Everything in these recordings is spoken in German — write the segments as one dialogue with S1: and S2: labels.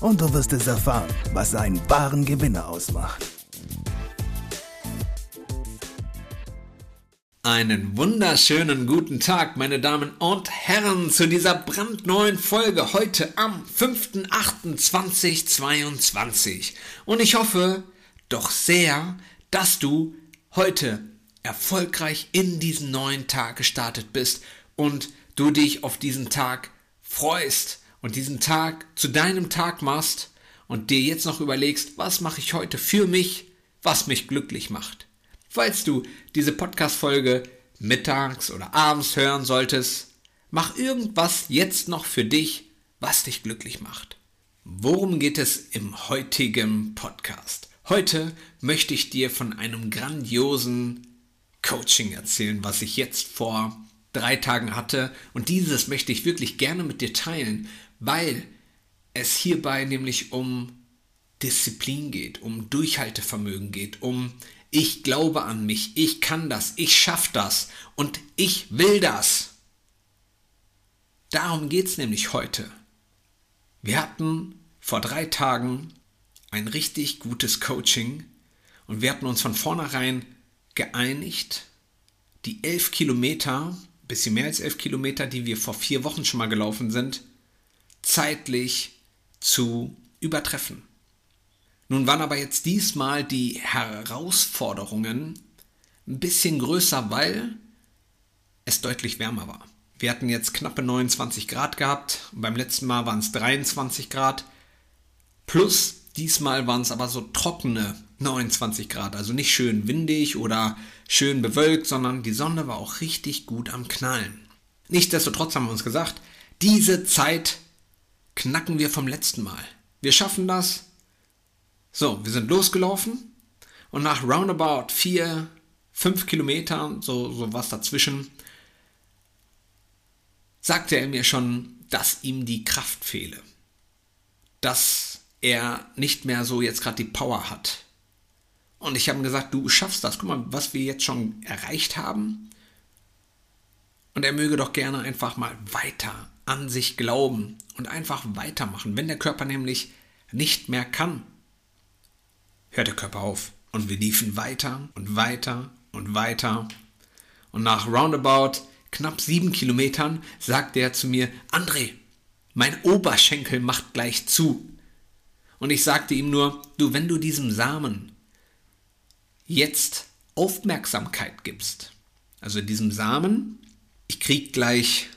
S1: und du wirst es erfahren, was einen wahren Gewinner ausmacht.
S2: Einen wunderschönen guten Tag, meine Damen und Herren, zu dieser brandneuen Folge heute am 5.8.2022. Und ich hoffe doch sehr, dass du heute erfolgreich in diesen neuen Tag gestartet bist und du dich auf diesen Tag freust und diesen Tag zu deinem Tag machst und dir jetzt noch überlegst, was mache ich heute für mich, was mich glücklich macht. Falls du diese Podcast-Folge mittags oder abends hören solltest, mach irgendwas jetzt noch für dich, was dich glücklich macht. Worum geht es im heutigen Podcast? Heute möchte ich dir von einem grandiosen Coaching erzählen, was ich jetzt vor drei Tagen hatte. Und dieses möchte ich wirklich gerne mit dir teilen, weil es hierbei nämlich um Disziplin geht, um Durchhaltevermögen geht, um ich glaube an mich, ich kann das, ich schaffe das und ich will das. Darum geht es nämlich heute. Wir hatten vor drei Tagen ein richtig gutes Coaching und wir hatten uns von vornherein geeinigt, die elf Kilometer, bisschen mehr als elf Kilometer, die wir vor vier Wochen schon mal gelaufen sind, zeitlich zu übertreffen. Nun waren aber jetzt diesmal die Herausforderungen ein bisschen größer, weil es deutlich wärmer war. Wir hatten jetzt knappe 29 Grad gehabt, beim letzten Mal waren es 23 Grad, plus diesmal waren es aber so trockene 29 Grad, also nicht schön windig oder schön bewölkt, sondern die Sonne war auch richtig gut am Knallen. Nichtsdestotrotz haben wir uns gesagt, diese Zeit knacken wir vom letzten Mal. Wir schaffen das. So, wir sind losgelaufen und nach roundabout vier, fünf Kilometern, so, so was dazwischen, sagte er mir schon, dass ihm die Kraft fehle. Dass er nicht mehr so jetzt gerade die Power hat. Und ich habe ihm gesagt, du schaffst das. Guck mal, was wir jetzt schon erreicht haben. Und er möge doch gerne einfach mal weiter an sich glauben und einfach weitermachen. Wenn der Körper nämlich nicht mehr kann, hört der Körper auf. Und wir liefen weiter und weiter und weiter. Und nach roundabout knapp sieben Kilometern sagte er zu mir, André, mein Oberschenkel macht gleich zu. Und ich sagte ihm nur, du, wenn du diesem Samen jetzt Aufmerksamkeit gibst, also diesem Samen, ich krieg gleich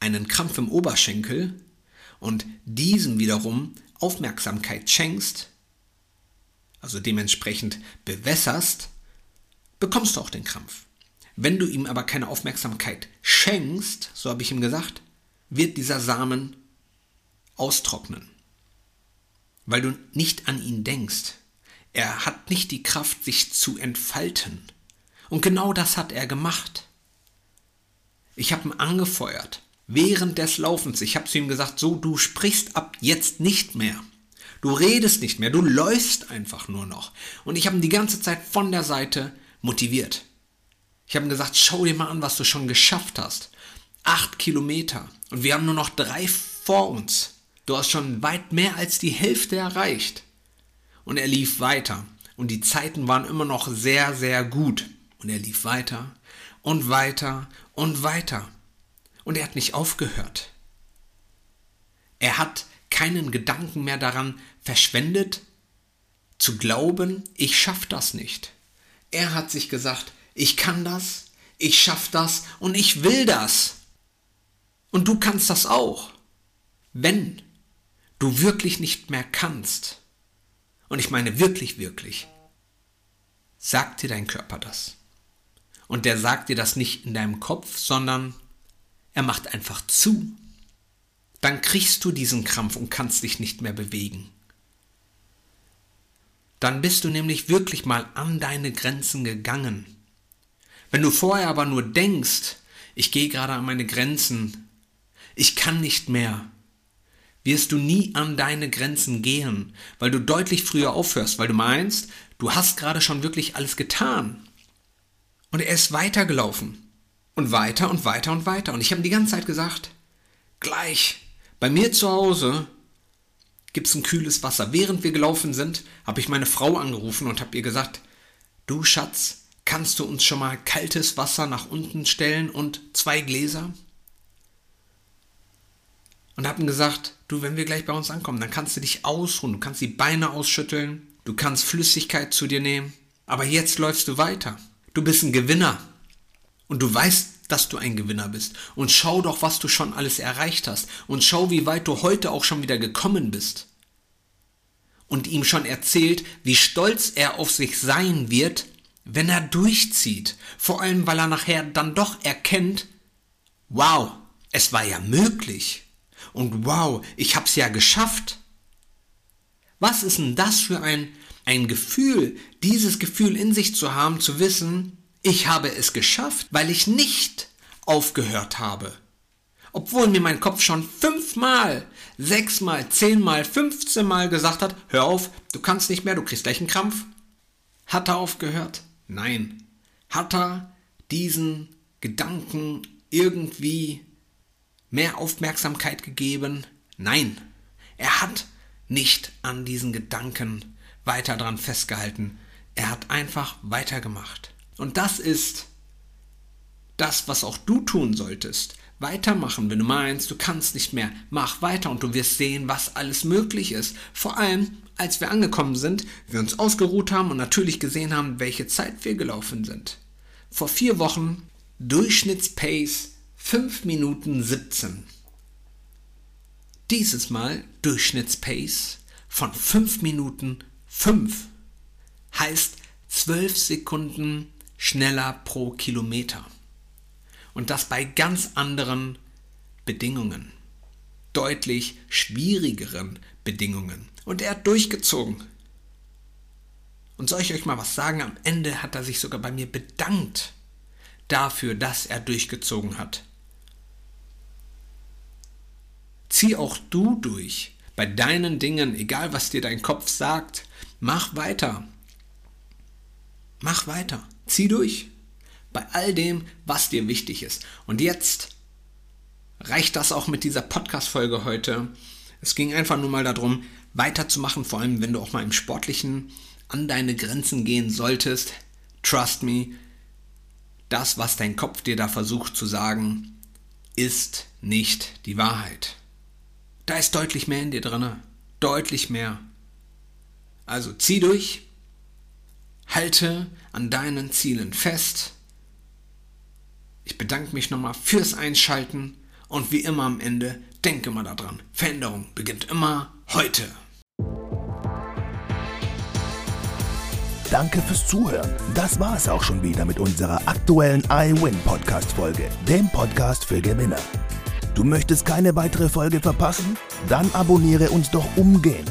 S2: einen Krampf im Oberschenkel und diesem wiederum Aufmerksamkeit schenkst, also dementsprechend bewässerst, bekommst du auch den Krampf. Wenn du ihm aber keine Aufmerksamkeit schenkst, so habe ich ihm gesagt, wird dieser Samen austrocknen, weil du nicht an ihn denkst. Er hat nicht die Kraft, sich zu entfalten. Und genau das hat er gemacht. Ich habe ihn angefeuert während des Laufens. Ich habe zu ihm gesagt, so, du sprichst ab jetzt nicht mehr. Du redest nicht mehr, du läufst einfach nur noch. Und ich habe ihn die ganze Zeit von der Seite motiviert. Ich habe ihm gesagt, schau dir mal an, was du schon geschafft hast. Acht Kilometer. Und wir haben nur noch drei vor uns. Du hast schon weit mehr als die Hälfte erreicht. Und er lief weiter. Und die Zeiten waren immer noch sehr, sehr gut. Und er lief weiter und weiter und weiter. Und er hat nicht aufgehört. Er hat keinen Gedanken mehr daran verschwendet, zu glauben, ich schaffe das nicht. Er hat sich gesagt, ich kann das, ich schaffe das und ich will das. Und du kannst das auch. Wenn du wirklich nicht mehr kannst, und ich meine wirklich, wirklich, sagt dir dein Körper das. Und der sagt dir das nicht in deinem Kopf, sondern er macht einfach zu. Dann kriegst du diesen Krampf und kannst dich nicht mehr bewegen. dann bist du nämlich wirklich mal an deine Grenzen gegangen. Wenn du vorher aber nur denkst, ich gehe gerade an meine Grenzen, ich kann nicht mehr, wirst du nie an deine Grenzen gehen, weil du deutlich früher aufhörst, weil du meinst, du hast gerade schon wirklich alles getan. Und er ist weitergelaufen. Und weiter und weiter und weiter. Und ich habe die ganze Zeit gesagt, gleich, bei mir zu Hause gibt es ein kühles Wasser. Während wir gelaufen sind, habe ich meine Frau angerufen und habe ihr gesagt, du Schatz, kannst du uns schon mal kaltes Wasser nach unten stellen und zwei Gläser? Und habe ihm gesagt, du, wenn wir gleich bei uns ankommen, dann kannst du dich ausruhen, du kannst die Beine ausschütteln, du kannst Flüssigkeit zu dir nehmen, aber jetzt läufst du weiter. Du bist ein Gewinner. Und du weißt, dass du ein Gewinner bist. Und schau doch, was du schon alles erreicht hast. Und schau, wie weit du heute auch schon wieder gekommen bist. Und ihm schon erzählt, wie stolz er auf sich sein wird, wenn er durchzieht. Vor allem, weil er nachher dann doch erkennt, wow, es war ja möglich. Und wow, ich hab's ja geschafft. Was ist denn das für ein, ein Gefühl, dieses Gefühl in sich zu haben, zu wissen, ich habe es geschafft, weil ich nicht aufgehört habe. Obwohl mir mein Kopf schon fünfmal, sechsmal, zehnmal, fünfzehnmal gesagt hat, hör auf, du kannst nicht mehr, du kriegst gleich einen Krampf. Hat er aufgehört? Nein. Hat er diesen Gedanken irgendwie mehr Aufmerksamkeit gegeben? Nein. Er hat nicht an diesen Gedanken weiter dran festgehalten. Er hat einfach weitergemacht. Und das ist das, was auch du tun solltest. Weitermachen, wenn du meinst, du kannst nicht mehr. Mach weiter und du wirst sehen, was alles möglich ist. Vor allem, als wir angekommen sind, wir uns ausgeruht haben und natürlich gesehen haben, welche Zeit wir gelaufen sind. Vor vier Wochen Durchschnittspace 5 Minuten 17. Dieses Mal Durchschnittspace von 5 Minuten 5. Heißt 12 Sekunden schneller pro Kilometer. Und das bei ganz anderen Bedingungen. Deutlich schwierigeren Bedingungen. Und er hat durchgezogen. Und soll ich euch mal was sagen? Am Ende hat er sich sogar bei mir bedankt dafür, dass er durchgezogen hat. Zieh auch du durch bei deinen Dingen, egal was dir dein Kopf sagt. Mach weiter. Mach weiter. Zieh durch. Bei all dem, was dir wichtig ist. Und jetzt reicht das auch mit dieser Podcast-Folge heute. Es ging einfach nur mal darum, weiterzumachen, vor allem wenn du auch mal im Sportlichen an deine Grenzen gehen solltest. Trust me, das, was dein Kopf dir da versucht zu sagen, ist nicht die Wahrheit. Da ist deutlich mehr in dir drin. Deutlich mehr. Also zieh durch, Halte an deinen Zielen fest. Ich bedanke mich nochmal fürs Einschalten und wie immer am Ende, denke mal daran, Veränderung beginnt immer heute.
S1: Danke fürs Zuhören. Das war es auch schon wieder mit unserer aktuellen iWin Podcast Folge, dem Podcast für Gewinner. Du möchtest keine weitere Folge verpassen? Dann abonniere uns doch umgehend